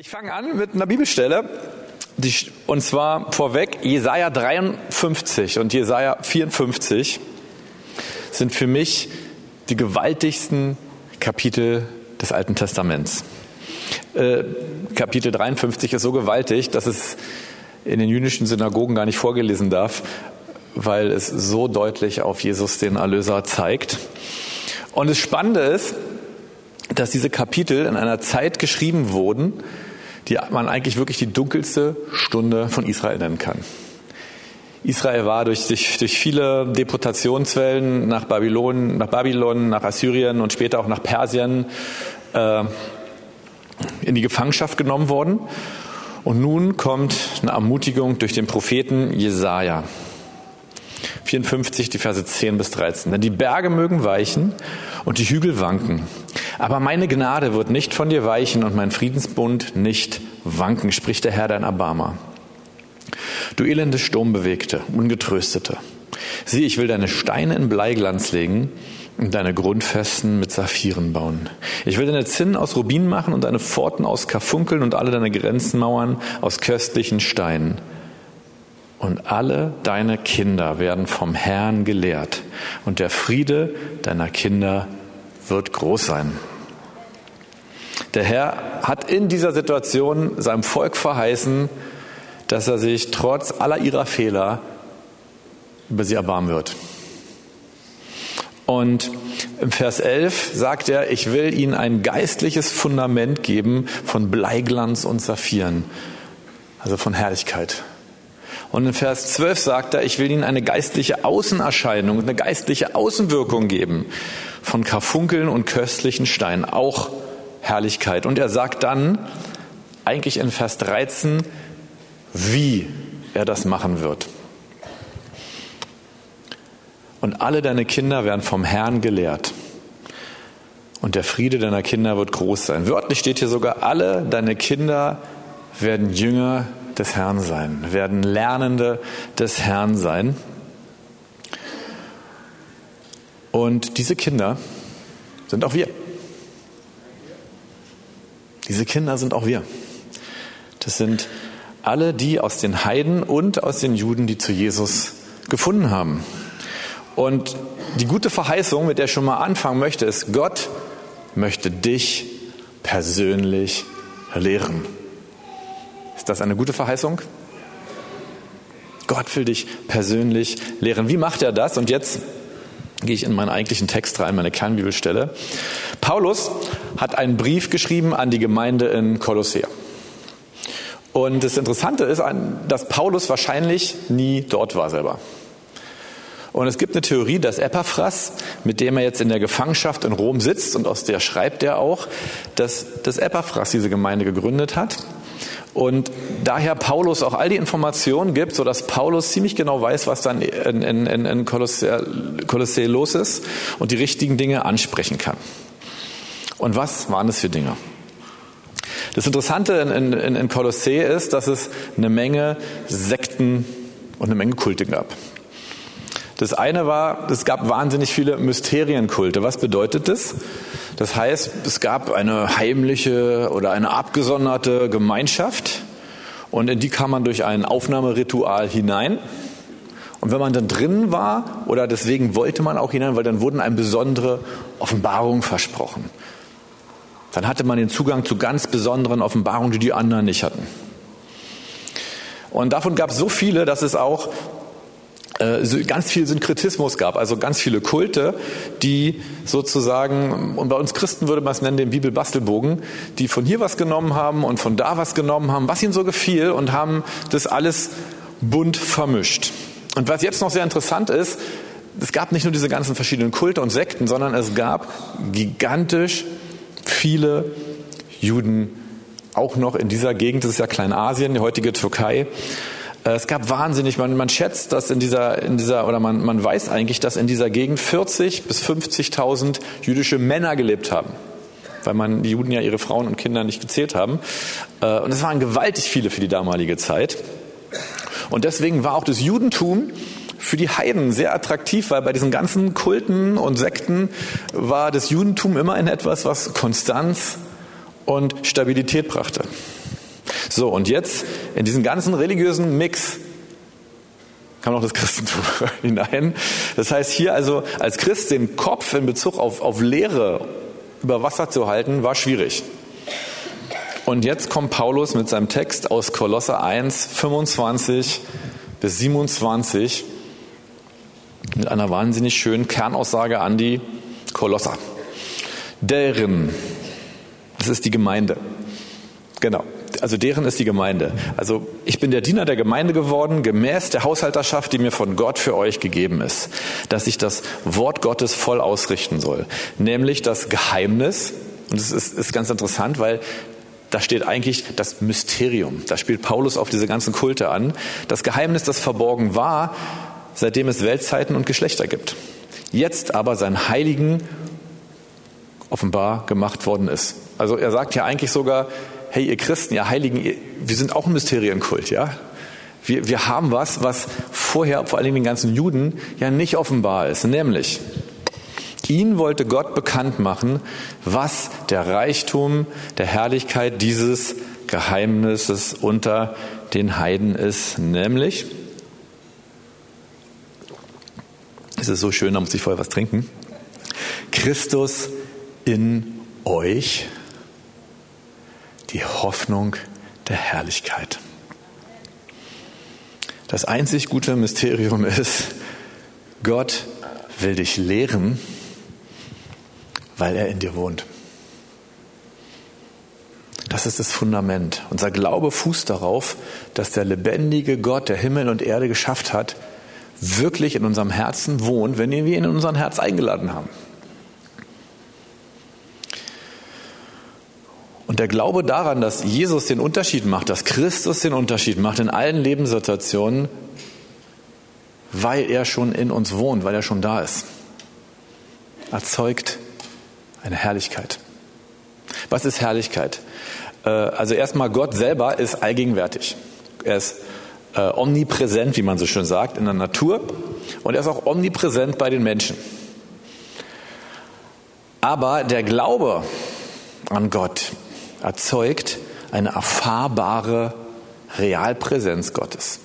Ich fange an mit einer Bibelstelle, die, und zwar vorweg Jesaja 53 und Jesaja 54 sind für mich die gewaltigsten Kapitel des Alten Testaments. Äh, Kapitel 53 ist so gewaltig, dass es in den jüdischen Synagogen gar nicht vorgelesen darf, weil es so deutlich auf Jesus den Erlöser zeigt. Und das Spannende ist, dass diese Kapitel in einer Zeit geschrieben wurden, die man eigentlich wirklich die dunkelste Stunde von Israel nennen kann. Israel war durch, durch, durch viele Deportationswellen nach Babylon, nach Babylon, nach Assyrien und später auch nach Persien äh, in die Gefangenschaft genommen worden. Und nun kommt eine Ermutigung durch den Propheten Jesaja. 54, die Verse 10 bis 13. Denn die Berge mögen weichen und die Hügel wanken. Aber meine Gnade wird nicht von dir weichen und mein Friedensbund nicht wanken, spricht der Herr dein Erbarmer. Du elende Sturmbewegte, Ungetröstete. Sieh, ich will deine Steine in Bleiglanz legen und deine Grundfesten mit Saphiren bauen. Ich will deine Zinnen aus Rubin machen und deine Pforten aus Karfunkeln und alle deine Grenzenmauern aus köstlichen Steinen. Und alle deine Kinder werden vom Herrn gelehrt und der Friede deiner Kinder wird groß sein. Der Herr hat in dieser Situation seinem Volk verheißen, dass er sich trotz aller ihrer Fehler über sie erbarmen wird. Und im Vers 11 sagt er, ich will ihnen ein geistliches Fundament geben von Bleiglanz und Saphiren, also von Herrlichkeit. Und in Vers 12 sagt er, ich will ihnen eine geistliche Außenerscheinung, eine geistliche Außenwirkung geben von Karfunkeln und köstlichen Steinen, auch Herrlichkeit. Und er sagt dann, eigentlich in Vers 13, wie er das machen wird. Und alle deine Kinder werden vom Herrn gelehrt. Und der Friede deiner Kinder wird groß sein. Wörtlich steht hier sogar, alle deine Kinder werden Jünger des Herrn sein, werden Lernende des Herrn sein. Und diese Kinder sind auch wir. Diese Kinder sind auch wir. Das sind alle die aus den Heiden und aus den Juden, die zu Jesus gefunden haben. Und die gute Verheißung, mit der ich schon mal anfangen möchte, ist, Gott möchte dich persönlich lehren. Ist das eine gute Verheißung? Gott will dich persönlich lehren. Wie macht er das? Und jetzt gehe ich in meinen eigentlichen Text rein, meine Kernbibelstelle. Paulus hat einen Brief geschrieben an die Gemeinde in Kolossee. Und das Interessante ist, dass Paulus wahrscheinlich nie dort war selber. Und es gibt eine Theorie, dass Epaphras, mit dem er jetzt in der Gefangenschaft in Rom sitzt und aus der schreibt er auch, dass, dass Epaphras diese Gemeinde gegründet hat. Und daher Paulus auch all die Informationen gibt, sodass Paulus ziemlich genau weiß, was dann in, in, in Kolossee los ist und die richtigen Dinge ansprechen kann. Und was waren das für Dinge? Das Interessante in, in, in Kolossee ist, dass es eine Menge Sekten und eine Menge Kulte gab. Das eine war, es gab wahnsinnig viele Mysterienkulte. Was bedeutet das? Das heißt, es gab eine heimliche oder eine abgesonderte Gemeinschaft und in die kam man durch ein Aufnahmeritual hinein. Und wenn man dann drin war, oder deswegen wollte man auch hinein, weil dann wurden einem besondere Offenbarungen versprochen. Dann hatte man den Zugang zu ganz besonderen Offenbarungen, die die anderen nicht hatten. Und davon gab es so viele, dass es auch ganz viel Synkretismus gab, also ganz viele Kulte, die sozusagen, und bei uns Christen würde man es nennen, den Bibelbastelbogen, die von hier was genommen haben und von da was genommen haben, was ihnen so gefiel und haben das alles bunt vermischt. Und was jetzt noch sehr interessant ist, es gab nicht nur diese ganzen verschiedenen Kulte und Sekten, sondern es gab gigantisch viele Juden auch noch in dieser Gegend, das ist ja Kleinasien, die heutige Türkei. Äh, es gab wahnsinnig, man, man schätzt, dass in dieser, in dieser, oder man, man weiß eigentlich, dass in dieser Gegend 40 bis 50.000 jüdische Männer gelebt haben. Weil man die Juden ja ihre Frauen und Kinder nicht gezählt haben. Äh, und es waren gewaltig viele für die damalige Zeit. Und deswegen war auch das Judentum für die Heiden sehr attraktiv, weil bei diesen ganzen Kulten und Sekten war das Judentum immer in etwas, was Konstanz und Stabilität brachte. So, und jetzt in diesen ganzen religiösen Mix kam noch das Christentum hinein. Das heißt, hier also als Christ den Kopf in Bezug auf, auf Lehre über Wasser zu halten, war schwierig. Und jetzt kommt Paulus mit seinem Text aus Kolosser 1, 25 bis 27 mit einer wahnsinnig schönen Kernaussage an die Kolosser. Deren, das ist die Gemeinde. Genau. Also deren ist die Gemeinde. Also ich bin der Diener der Gemeinde geworden, gemäß der Haushalterschaft, die mir von Gott für euch gegeben ist, dass ich das Wort Gottes voll ausrichten soll. Nämlich das Geheimnis, und das ist, ist ganz interessant, weil da steht eigentlich das Mysterium. Da spielt Paulus auf diese ganzen Kulte an. Das Geheimnis, das verborgen war, seitdem es Weltzeiten und Geschlechter gibt. Jetzt aber sein Heiligen offenbar gemacht worden ist. Also er sagt ja eigentlich sogar, hey ihr Christen, ihr Heiligen, wir sind auch ein Mysterienkult, ja? Wir, wir haben was, was vorher, vor allem den ganzen Juden, ja nicht offenbar ist, nämlich ihn wollte Gott bekannt machen, was der Reichtum der Herrlichkeit dieses Geheimnisses unter den Heiden ist, nämlich, es ist so schön, da muss ich vorher was trinken, Christus in euch, die Hoffnung der Herrlichkeit. Das einzig gute Mysterium ist, Gott will dich lehren, weil er in dir wohnt. Das ist das Fundament. Unser Glaube fußt darauf, dass der lebendige Gott, der Himmel und Erde geschafft hat, wirklich in unserem Herzen wohnt, wenn wir ihn in unser Herz eingeladen haben. Und der Glaube daran, dass Jesus den Unterschied macht, dass Christus den Unterschied macht in allen Lebenssituationen, weil er schon in uns wohnt, weil er schon da ist, erzeugt eine Herrlichkeit. Was ist Herrlichkeit? Äh, also erstmal, Gott selber ist allgegenwärtig. Er ist äh, omnipräsent, wie man so schön sagt, in der Natur und er ist auch omnipräsent bei den Menschen. Aber der Glaube an Gott erzeugt eine erfahrbare Realpräsenz Gottes.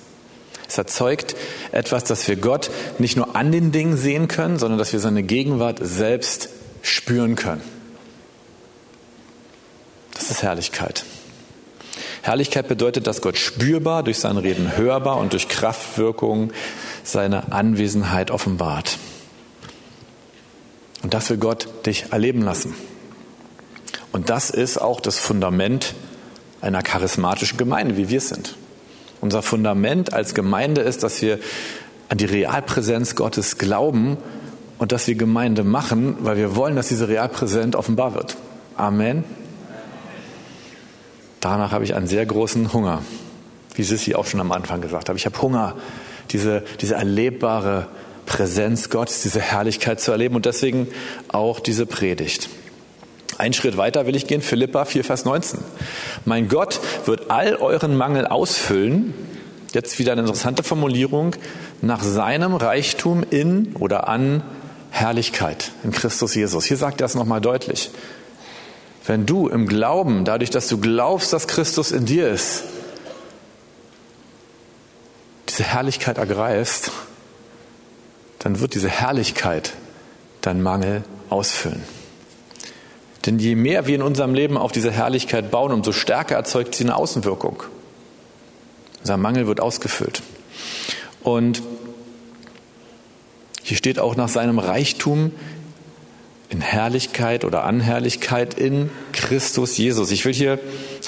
Es erzeugt etwas, dass wir Gott nicht nur an den Dingen sehen können, sondern dass wir seine Gegenwart selbst spüren können. Das ist Herrlichkeit. Herrlichkeit bedeutet, dass Gott spürbar, durch sein Reden hörbar und durch Kraftwirkung seine Anwesenheit offenbart. Und das will Gott dich erleben lassen. Und das ist auch das Fundament einer charismatischen Gemeinde, wie wir es sind. Unser Fundament als Gemeinde ist, dass wir an die Realpräsenz Gottes glauben und dass wir Gemeinde machen, weil wir wollen, dass diese Realpräsenz offenbar wird. Amen. Danach habe ich einen sehr großen Hunger, wie Sissi auch schon am Anfang gesagt hat. Ich habe Hunger, diese, diese erlebbare Präsenz Gottes, diese Herrlichkeit zu erleben und deswegen auch diese Predigt. Ein Schritt weiter will ich gehen, Philippa 4, Vers 19. Mein Gott wird all euren Mangel ausfüllen, jetzt wieder eine interessante Formulierung, nach seinem Reichtum in oder an Herrlichkeit in Christus Jesus. Hier sagt er es nochmal deutlich. Wenn du im Glauben, dadurch, dass du glaubst, dass Christus in dir ist, diese Herrlichkeit ergreifst, dann wird diese Herrlichkeit deinen Mangel ausfüllen. Denn je mehr wir in unserem Leben auf diese Herrlichkeit bauen, umso stärker erzeugt sie eine Außenwirkung. Unser Mangel wird ausgefüllt. Und hier steht auch nach seinem Reichtum in Herrlichkeit oder an Herrlichkeit in Christus Jesus. Ich will hier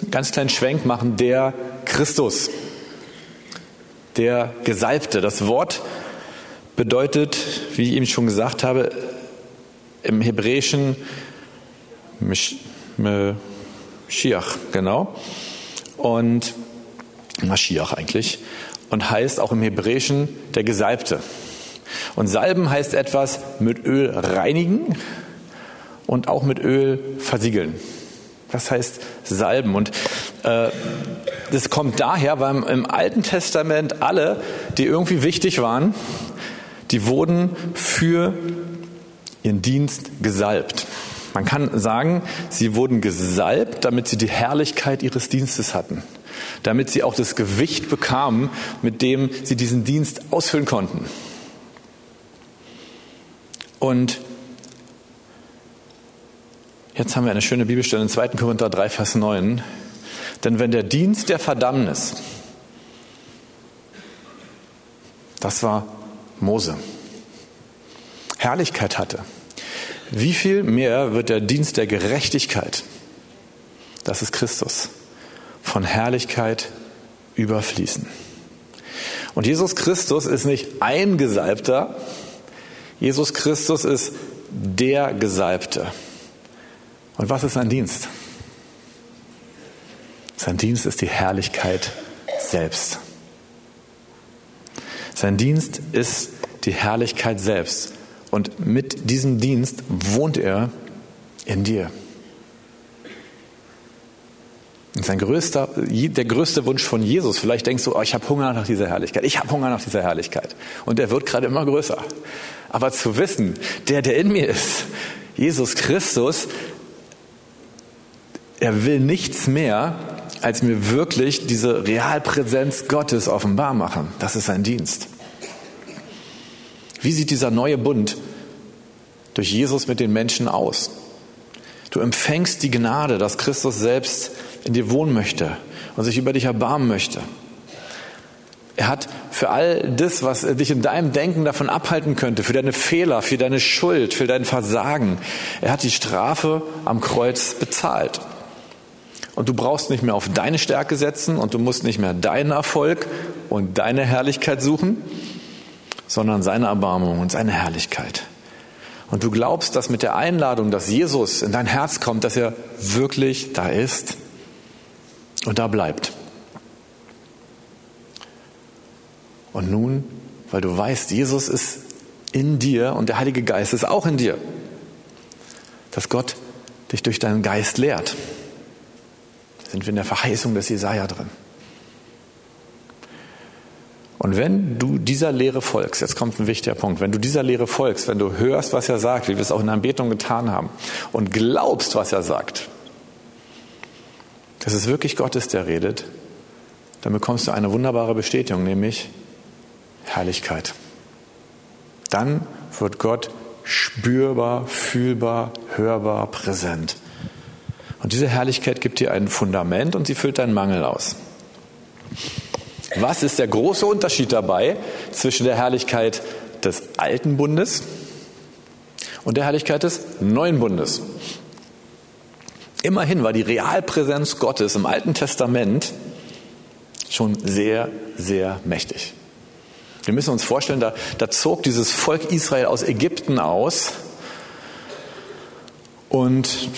einen ganz kleinen Schwenk machen, der Christus, der Gesalbte. Das Wort bedeutet, wie ich eben schon gesagt habe, im Hebräischen Mashiach, genau. Und Mashiach eigentlich. Und heißt auch im Hebräischen der Gesalbte. Und Salben heißt etwas mit Öl reinigen und auch mit Öl versiegeln. Das heißt Salben. Und äh, das kommt daher, weil im Alten Testament alle, die irgendwie wichtig waren, die wurden für ihren Dienst gesalbt. Man kann sagen, sie wurden gesalbt, damit sie die Herrlichkeit ihres Dienstes hatten. damit sie auch das Gewicht bekamen, mit dem sie diesen Dienst ausfüllen konnten. Und jetzt haben wir eine schöne Bibelstelle in 2. Korinther 3, Vers 9. Denn wenn der Dienst der Verdammnis, das war Mose, Herrlichkeit hatte, wie viel mehr wird der Dienst der Gerechtigkeit, das ist Christus, von Herrlichkeit überfließen? Und Jesus Christus ist nicht ein Gesalbter, Jesus Christus ist der Gesalbte. Und was ist sein Dienst? Sein Dienst ist die Herrlichkeit selbst. Sein Dienst ist die Herrlichkeit selbst. Und mit diesem Dienst wohnt er in dir. Sein größter, der größte Wunsch von Jesus, vielleicht denkst du, oh, ich habe Hunger nach dieser Herrlichkeit, ich habe Hunger nach dieser Herrlichkeit. Und er wird gerade immer größer. Aber zu wissen, der, der in mir ist, Jesus Christus, er will nichts mehr, als mir wirklich diese Realpräsenz Gottes offenbar machen. Das ist sein Dienst. Wie sieht dieser neue Bund durch Jesus mit den Menschen aus? Du empfängst die Gnade, dass Christus selbst in dir wohnen möchte und sich über dich erbarmen möchte. Er hat für all das, was dich in deinem Denken davon abhalten könnte, für deine Fehler, für deine Schuld, für dein Versagen, er hat die Strafe am Kreuz bezahlt. Und du brauchst nicht mehr auf deine Stärke setzen und du musst nicht mehr deinen Erfolg und deine Herrlichkeit suchen, sondern seine Erbarmung und seine Herrlichkeit. Und du glaubst, dass mit der Einladung, dass Jesus in dein Herz kommt, dass er wirklich da ist und da bleibt. Und nun, weil du weißt, Jesus ist in dir und der Heilige Geist ist auch in dir, dass Gott dich durch deinen Geist lehrt, sind wir in der Verheißung des Jesaja drin. Und wenn du dieser Lehre folgst, jetzt kommt ein wichtiger Punkt, wenn du dieser Lehre folgst, wenn du hörst, was er sagt, wie wir es auch in der Anbetung getan haben, und glaubst, was er sagt, dass es wirklich Gott ist, der redet, dann bekommst du eine wunderbare Bestätigung, nämlich Herrlichkeit. Dann wird Gott spürbar, fühlbar, hörbar, präsent. Und diese Herrlichkeit gibt dir ein Fundament und sie füllt deinen Mangel aus. Was ist der große Unterschied dabei zwischen der Herrlichkeit des alten Bundes und der Herrlichkeit des neuen Bundes? Immerhin war die Realpräsenz Gottes im Alten Testament schon sehr, sehr mächtig. Wir müssen uns vorstellen, da, da zog dieses Volk Israel aus Ägypten aus und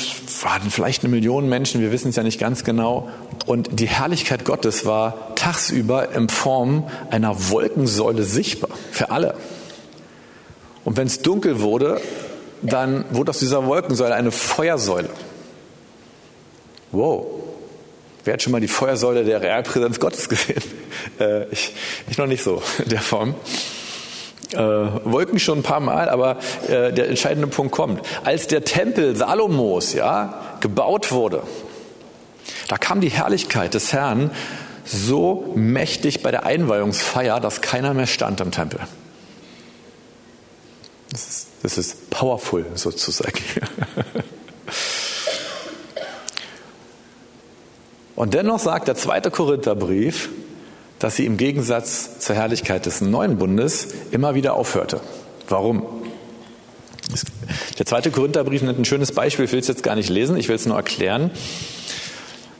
waren vielleicht eine Million Menschen, wir wissen es ja nicht ganz genau. Und die Herrlichkeit Gottes war tagsüber in Form einer Wolkensäule sichtbar für alle. Und wenn es dunkel wurde, dann wurde aus dieser Wolkensäule eine Feuersäule. Wow. Wer hat schon mal die Feuersäule der Realpräsenz Gottes gesehen? Äh, ich, ich noch nicht so der Form. Äh, Wolken schon ein paar Mal, aber äh, der entscheidende Punkt kommt. Als der Tempel Salomos ja, gebaut wurde, da kam die Herrlichkeit des Herrn so mächtig bei der Einweihungsfeier, dass keiner mehr stand im Tempel. Das ist, das ist powerful sozusagen. Und dennoch sagt der zweite Korintherbrief, dass sie im Gegensatz zur Herrlichkeit des neuen Bundes immer wieder aufhörte. Warum? Der zweite Korintherbrief nennt ein schönes Beispiel, ich will es jetzt gar nicht lesen, ich will es nur erklären.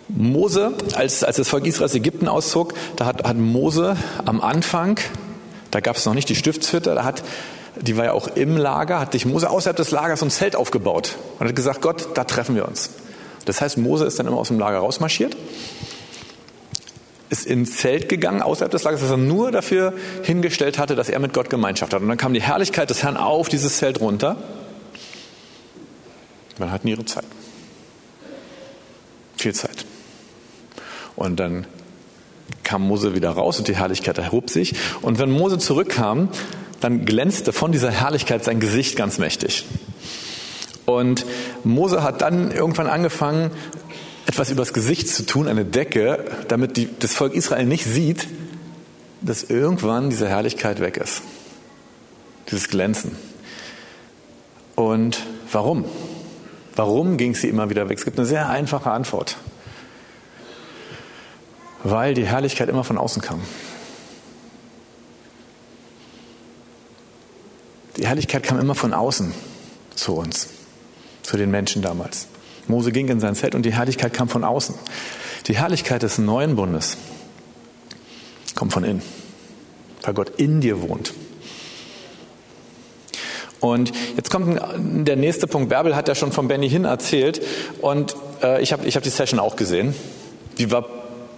Mose, als, als das Volk Israels Ägypten auszog, da hat, hat Mose am Anfang, da gab es noch nicht die Stiftshütte, da hat, die war ja auch im Lager, hat sich Mose außerhalb des Lagers ein Zelt aufgebaut und hat gesagt, Gott, da treffen wir uns. Das heißt, Mose ist dann immer aus dem Lager rausmarschiert, ist ins Zelt gegangen, außerhalb des Lagers, das er nur dafür hingestellt hatte, dass er mit Gott Gemeinschaft hat. Und dann kam die Herrlichkeit des Herrn auf dieses Zelt runter. Man hatten ihre Zeit. Viel Zeit. Und dann kam Mose wieder raus und die Herrlichkeit erhob sich. Und wenn Mose zurückkam, dann glänzte von dieser Herrlichkeit sein Gesicht ganz mächtig. Und Mose hat dann irgendwann angefangen, etwas übers Gesicht zu tun, eine Decke, damit die, das Volk Israel nicht sieht, dass irgendwann diese Herrlichkeit weg ist. Dieses Glänzen. Und warum? Warum ging sie immer wieder weg? Es gibt eine sehr einfache Antwort. Weil die Herrlichkeit immer von außen kam. Die Herrlichkeit kam immer von außen zu uns, zu den Menschen damals. Mose ging in sein Zelt und die Herrlichkeit kam von außen. Die Herrlichkeit des neuen Bundes kommt von innen, weil Gott in dir wohnt. Und jetzt kommt der nächste Punkt. Bärbel hat ja schon von Benny Hinn erzählt und äh, ich habe ich hab die Session auch gesehen. Die war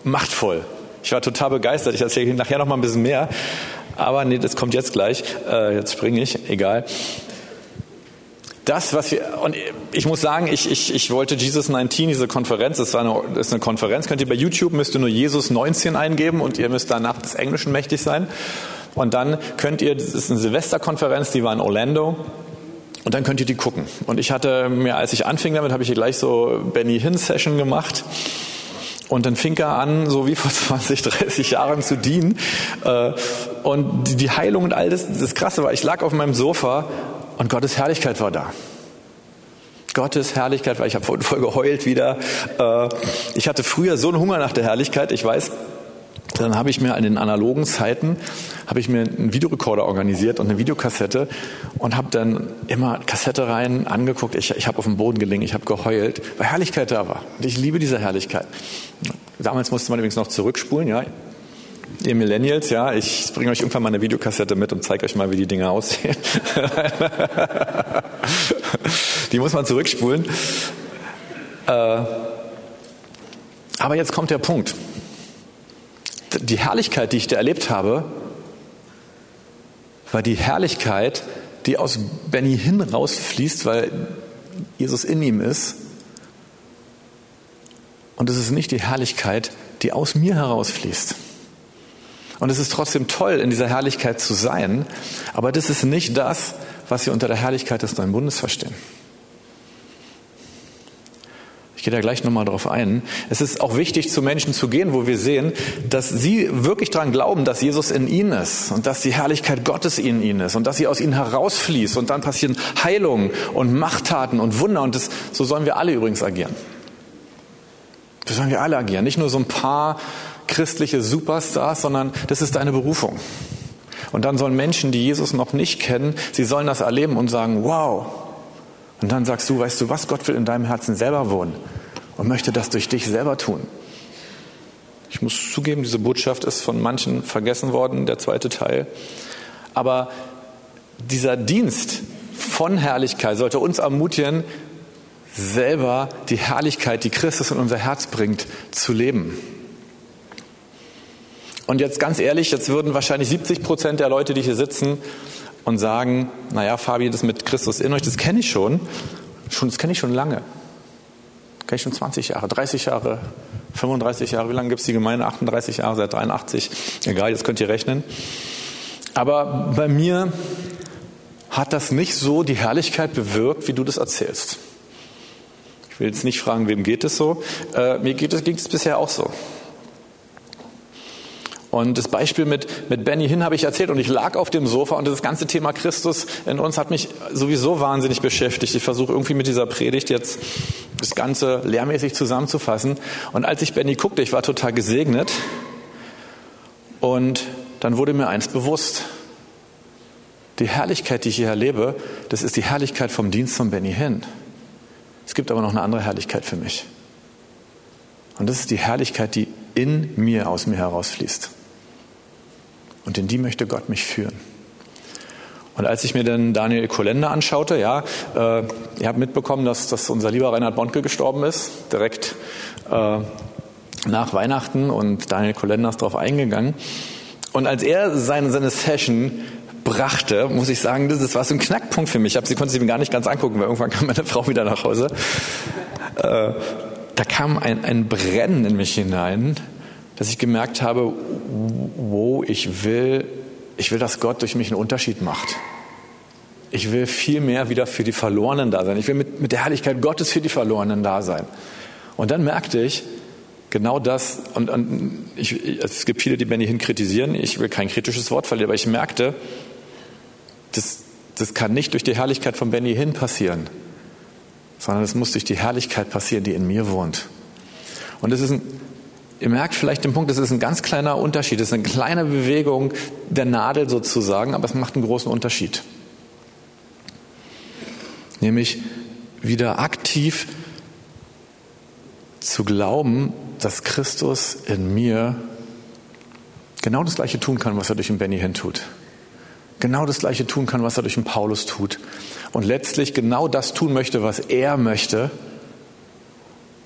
machtvoll. Ich war total begeistert. Ich erzähle nachher noch mal ein bisschen mehr. Aber nee, das kommt jetzt gleich. Äh, jetzt springe ich, egal. Das, was wir, und ich muss sagen, ich, ich, ich wollte Jesus 19, diese Konferenz, das, war eine, das ist eine Konferenz, könnt ihr bei YouTube, müsst ihr nur Jesus 19 eingeben und ihr müsst danach des Englischen mächtig sein. Und dann könnt ihr, das ist eine Silvesterkonferenz, die war in Orlando. Und dann könnt ihr die gucken. Und ich hatte mir, als ich anfing damit, habe ich hier gleich so Benny Hinn Session gemacht. Und dann fing er an, so wie vor 20, 30 Jahren zu dienen. Äh, und die Heilung und all das, das Krasse war, ich lag auf meinem Sofa und Gottes Herrlichkeit war da. Gottes Herrlichkeit, weil ich habe voll geheult wieder. Äh, ich hatte früher so einen Hunger nach der Herrlichkeit, ich weiß, dann habe ich mir in den analogen Zeiten habe ich mir einen Videorekorder organisiert und eine Videokassette und habe dann immer Kassette rein angeguckt. Ich, ich habe auf dem Boden gelegen, ich habe geheult, weil Herrlichkeit da war. Und ich liebe diese Herrlichkeit. Damals musste man übrigens noch zurückspulen, ja. Ihr Millennials, ja, ich bringe euch irgendwann mal eine Videokassette mit und zeige euch mal, wie die Dinge aussehen. die muss man zurückspulen. Äh, aber jetzt kommt der Punkt die Herrlichkeit, die ich da erlebt habe, war die Herrlichkeit, die aus Benny hin rausfließt, weil Jesus in ihm ist. Und es ist nicht die Herrlichkeit, die aus mir herausfließt. Und es ist trotzdem toll, in dieser Herrlichkeit zu sein, aber das ist nicht das, was wir unter der Herrlichkeit des neuen Bundes verstehen. Ich gehe da gleich nochmal drauf ein. Es ist auch wichtig, zu Menschen zu gehen, wo wir sehen, dass sie wirklich daran glauben, dass Jesus in ihnen ist und dass die Herrlichkeit Gottes in ihnen ist und dass sie aus ihnen herausfließt und dann passieren Heilungen und Machttaten und Wunder und das, so sollen wir alle übrigens agieren. So sollen wir alle agieren. Nicht nur so ein paar christliche Superstars, sondern das ist deine Berufung. Und dann sollen Menschen, die Jesus noch nicht kennen, sie sollen das erleben und sagen, wow, und dann sagst du, weißt du was, Gott will in deinem Herzen selber wohnen und möchte das durch dich selber tun. Ich muss zugeben, diese Botschaft ist von manchen vergessen worden, der zweite Teil. Aber dieser Dienst von Herrlichkeit sollte uns ermutigen, selber die Herrlichkeit, die Christus in unser Herz bringt, zu leben. Und jetzt ganz ehrlich, jetzt würden wahrscheinlich 70 Prozent der Leute, die hier sitzen, und sagen, naja, Fabi, das mit Christus in euch, das kenne ich schon. schon das kenne ich schon lange. Kenne ich schon 20 Jahre, 30 Jahre, 35 Jahre. Wie lange gibt es die Gemeinde? 38 Jahre, seit 83. Egal, jetzt könnt ihr rechnen. Aber bei mir hat das nicht so die Herrlichkeit bewirkt, wie du das erzählst. Ich will jetzt nicht fragen, wem geht es so. Äh, mir ging es bisher auch so. Und das Beispiel mit, mit Benny Hinn habe ich erzählt und ich lag auf dem Sofa und das ganze Thema Christus in uns hat mich sowieso wahnsinnig beschäftigt. Ich versuche irgendwie mit dieser Predigt jetzt das Ganze lehrmäßig zusammenzufassen. Und als ich Benny guckte, ich war total gesegnet und dann wurde mir eins bewusst. Die Herrlichkeit, die ich hier erlebe, das ist die Herrlichkeit vom Dienst von Benny Hinn. Es gibt aber noch eine andere Herrlichkeit für mich. Und das ist die Herrlichkeit, die in mir, aus mir herausfließt. Und in die möchte Gott mich führen. Und als ich mir dann Daniel Kolender anschaute, ja, äh, ihr habt mitbekommen, dass, dass unser lieber Reinhard Bonke gestorben ist, direkt äh, nach Weihnachten und Daniel Kolender ist darauf eingegangen. Und als er seine, seine Session brachte, muss ich sagen, das, das war so ein Knackpunkt für mich. Ich sie konnte sie mir gar nicht ganz angucken, weil irgendwann kam meine Frau wieder nach Hause. Äh, da kam ein, ein Brennen in mich hinein, dass ich gemerkt habe, wo ich will, ich will, dass Gott durch mich einen Unterschied macht. Ich will viel mehr wieder für die Verlorenen da sein. Ich will mit, mit der Herrlichkeit Gottes für die Verlorenen da sein. Und dann merkte ich, genau das, und, und ich, es gibt viele, die Benny Hinn kritisieren, ich will kein kritisches Wort verlieren, aber ich merkte, das, das kann nicht durch die Herrlichkeit von Benny Hinn passieren, sondern es muss durch die Herrlichkeit passieren, die in mir wohnt. Und das ist ein, ihr merkt vielleicht den Punkt, das ist ein ganz kleiner Unterschied, das ist eine kleine Bewegung der Nadel sozusagen, aber es macht einen großen Unterschied. Nämlich wieder aktiv zu glauben, dass Christus in mir genau das Gleiche tun kann, was er durch den Benny hin tut. Genau das Gleiche tun kann, was er durch den Paulus tut. Und letztlich genau das tun möchte, was er möchte,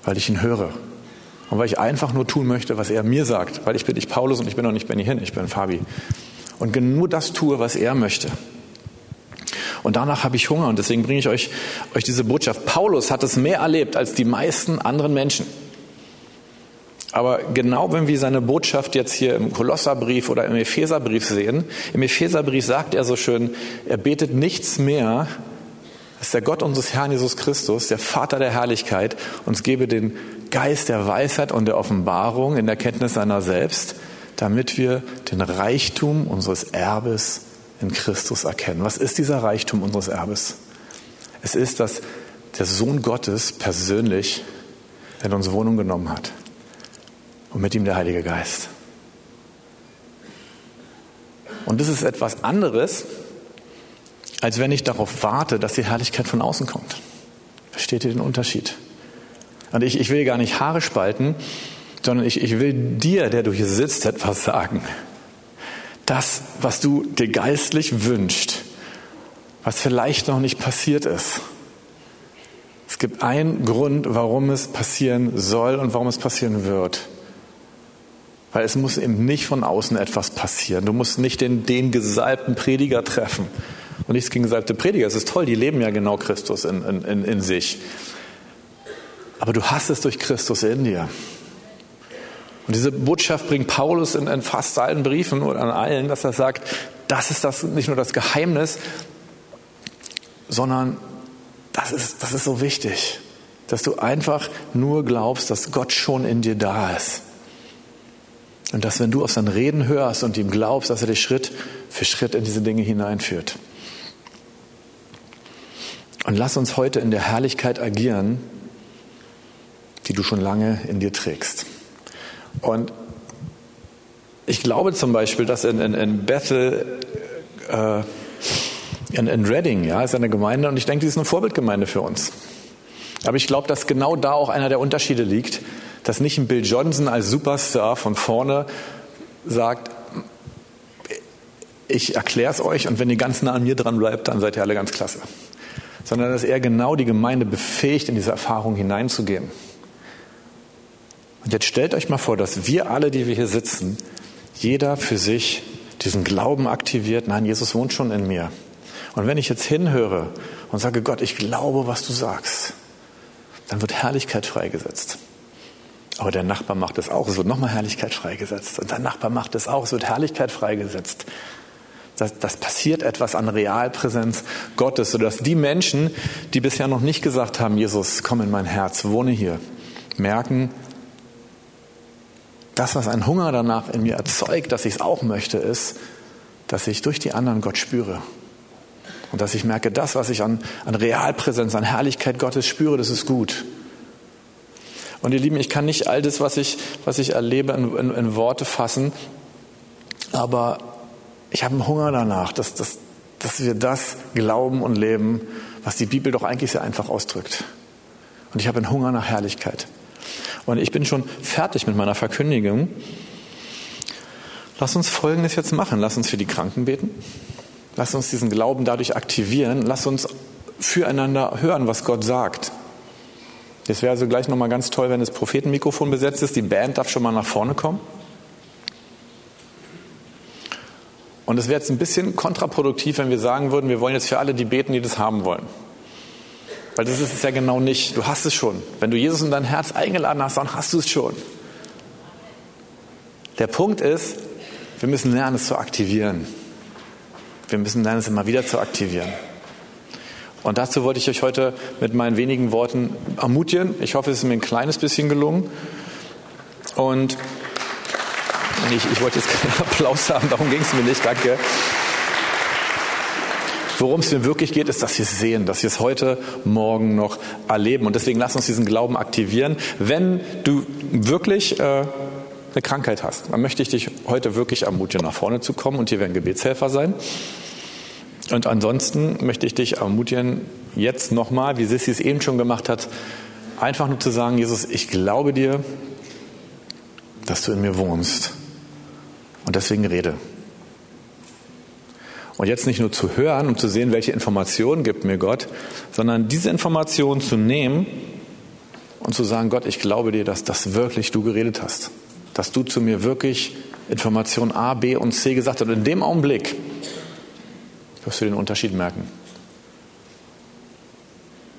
weil ich ihn höre. Und weil ich einfach nur tun möchte, was er mir sagt. Weil ich bin nicht Paulus und ich bin auch nicht Benny Hinn, ich bin Fabi. Und nur das tue, was er möchte. Und danach habe ich Hunger und deswegen bringe ich euch, euch diese Botschaft. Paulus hat es mehr erlebt als die meisten anderen Menschen. Aber genau wenn wir seine Botschaft jetzt hier im Kolosserbrief oder im Epheserbrief sehen, im Epheserbrief sagt er so schön, er betet nichts mehr, dass der Gott unseres Herrn Jesus Christus, der Vater der Herrlichkeit, uns gebe den Geist der Weisheit und der Offenbarung in der Kenntnis seiner selbst, damit wir den Reichtum unseres Erbes in Christus erkennen. Was ist dieser Reichtum unseres Erbes? Es ist, dass der Sohn Gottes persönlich in unsere Wohnung genommen hat und mit ihm der Heilige Geist. Und das ist etwas anderes, als wenn ich darauf warte, dass die Herrlichkeit von außen kommt. Versteht ihr den Unterschied? Und ich, ich will gar nicht Haare spalten, sondern ich, ich will dir, der du hier sitzt, etwas sagen das, was du dir geistlich wünscht, was vielleicht noch nicht passiert ist. Es gibt einen Grund, warum es passieren soll und warum es passieren wird. Weil es muss eben nicht von außen etwas passieren. Du musst nicht den, den gesalbten Prediger treffen. Und nichts gegen gesalbte Prediger. Es ist toll, die leben ja genau Christus in, in, in sich. Aber du hast es durch Christus in dir. Und diese Botschaft bringt Paulus in, in fast allen Briefen oder an allen, dass er sagt, das ist das, nicht nur das Geheimnis, sondern das ist, das ist so wichtig, dass du einfach nur glaubst, dass Gott schon in dir da ist. Und dass wenn du auf sein Reden hörst und ihm glaubst, dass er dich Schritt für Schritt in diese Dinge hineinführt. Und lass uns heute in der Herrlichkeit agieren, die du schon lange in dir trägst. Und ich glaube zum Beispiel, dass in, in, in Bethel, äh, in, in Reading, ja, ist eine Gemeinde und ich denke, die ist eine Vorbildgemeinde für uns. Aber ich glaube, dass genau da auch einer der Unterschiede liegt, dass nicht ein Bill Johnson als Superstar von vorne sagt, ich erkläre es euch und wenn ihr ganz nah an mir dran bleibt, dann seid ihr alle ganz klasse. Sondern dass er genau die Gemeinde befähigt, in diese Erfahrung hineinzugehen. Und jetzt stellt euch mal vor, dass wir alle, die wir hier sitzen, jeder für sich diesen Glauben aktiviert, nein, Jesus wohnt schon in mir. Und wenn ich jetzt hinhöre und sage, Gott, ich glaube, was du sagst, dann wird Herrlichkeit freigesetzt. Aber der Nachbar macht es auch, es wird nochmal Herrlichkeit freigesetzt. Und der Nachbar macht es auch, es wird Herrlichkeit freigesetzt. Das, das passiert etwas an Realpräsenz Gottes, sodass die Menschen, die bisher noch nicht gesagt haben, Jesus, komm in mein Herz, wohne hier, merken, das, was ein Hunger danach in mir erzeugt, dass ich es auch möchte, ist, dass ich durch die anderen Gott spüre. Und dass ich merke, das, was ich an, an Realpräsenz, an Herrlichkeit Gottes spüre, das ist gut. Und ihr Lieben, ich kann nicht all das, was ich, was ich erlebe, in, in, in Worte fassen, aber ich habe einen Hunger danach, dass, dass, dass wir das glauben und leben, was die Bibel doch eigentlich sehr einfach ausdrückt. Und ich habe einen Hunger nach Herrlichkeit. Und ich bin schon fertig mit meiner Verkündigung. Lass uns Folgendes jetzt machen. Lass uns für die Kranken beten. Lass uns diesen Glauben dadurch aktivieren. Lass uns füreinander hören, was Gott sagt. Es wäre also gleich nochmal ganz toll, wenn das Prophetenmikrofon besetzt ist. Die Band darf schon mal nach vorne kommen. Und es wäre jetzt ein bisschen kontraproduktiv, wenn wir sagen würden, wir wollen jetzt für alle die beten, die das haben wollen. Weil das ist es ja genau nicht. Du hast es schon. Wenn du Jesus in dein Herz eingeladen hast, dann hast du es schon. Der Punkt ist, wir müssen lernen, es zu aktivieren. Wir müssen lernen, es immer wieder zu aktivieren. Und dazu wollte ich euch heute mit meinen wenigen Worten ermutigen. Ich hoffe, es ist mir ein kleines bisschen gelungen. Und ich, ich wollte jetzt keinen Applaus haben, darum ging es mir nicht, danke. Worum es mir wirklich geht, ist, dass wir es sehen, dass wir es heute Morgen noch erleben. Und deswegen lass uns diesen Glauben aktivieren. Wenn du wirklich äh, eine Krankheit hast, dann möchte ich dich heute wirklich ermutigen, nach vorne zu kommen. Und hier werden Gebetshelfer sein. Und ansonsten möchte ich dich ermutigen, jetzt nochmal, wie Sissi es eben schon gemacht hat, einfach nur zu sagen, Jesus, ich glaube dir, dass du in mir wohnst. Und deswegen rede. Und jetzt nicht nur zu hören, um zu sehen, welche Informationen gibt mir Gott, sondern diese Informationen zu nehmen und zu sagen, Gott, ich glaube dir, dass das wirklich du geredet hast. Dass du zu mir wirklich Information A, B und C gesagt hast. Und in dem Augenblick wirst du den Unterschied merken.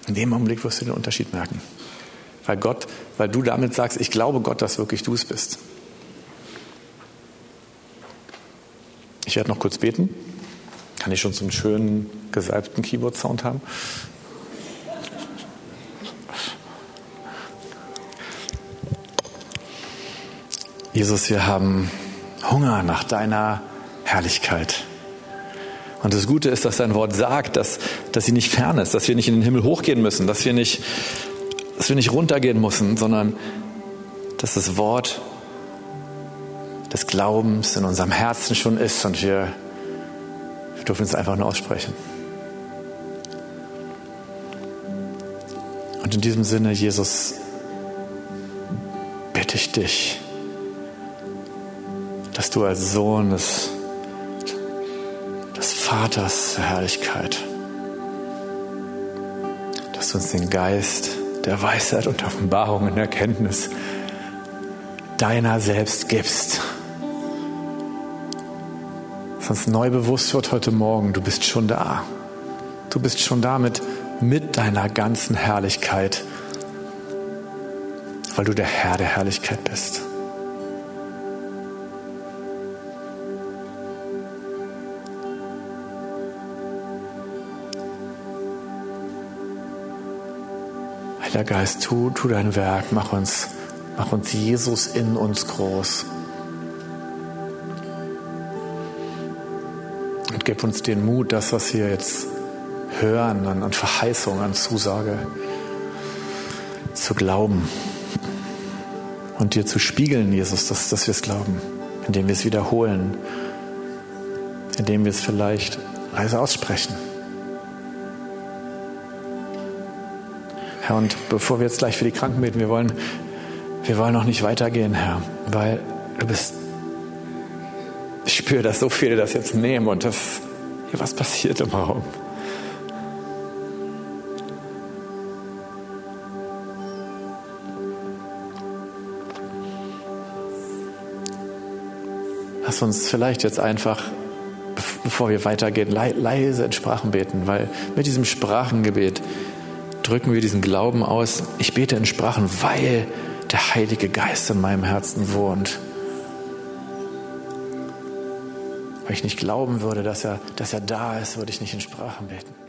In dem Augenblick wirst du den Unterschied merken. Weil Gott, weil du damit sagst, ich glaube Gott, dass wirklich du es bist. Ich werde noch kurz beten. Kann ich schon so einen schönen gesalbten Keyboard-Sound haben? Jesus, wir haben Hunger nach deiner Herrlichkeit. Und das Gute ist, dass dein Wort sagt, dass, dass sie nicht fern ist, dass wir nicht in den Himmel hochgehen müssen, dass wir nicht, dass wir nicht runtergehen müssen, sondern dass das Wort des Glaubens in unserem Herzen schon ist und wir dürfen es einfach nur aussprechen. Und in diesem Sinne, Jesus, bitte ich dich, dass du als Sohn des, des Vaters der Herrlichkeit, dass du uns den Geist der Weisheit und Offenbarung und Erkenntnis deiner selbst gibst uns neu bewusst wird heute Morgen, du bist schon da. Du bist schon da mit, mit deiner ganzen Herrlichkeit, weil du der Herr der Herrlichkeit bist. Heiliger Geist, tu, tu dein Werk, mach uns, mach uns Jesus in uns groß. Gib uns den Mut, das, was wir jetzt hören an, an Verheißung, an Zusage, zu glauben und dir zu spiegeln, Jesus, dass, dass wir es glauben, indem wir es wiederholen, indem wir es vielleicht leise aussprechen. Herr, und bevor wir jetzt gleich für die Kranken beten, wir wollen, wir wollen noch nicht weitergehen, Herr, weil du bist spüre, dass so viele das jetzt nehmen und das, ja, was passiert im Raum? Lass uns vielleicht jetzt einfach, bevor wir weitergehen, leise in Sprachen beten, weil mit diesem Sprachengebet drücken wir diesen Glauben aus. Ich bete in Sprachen, weil der Heilige Geist in meinem Herzen wohnt. Weil ich nicht glauben würde, dass er, dass er da ist, würde ich nicht in Sprachen beten.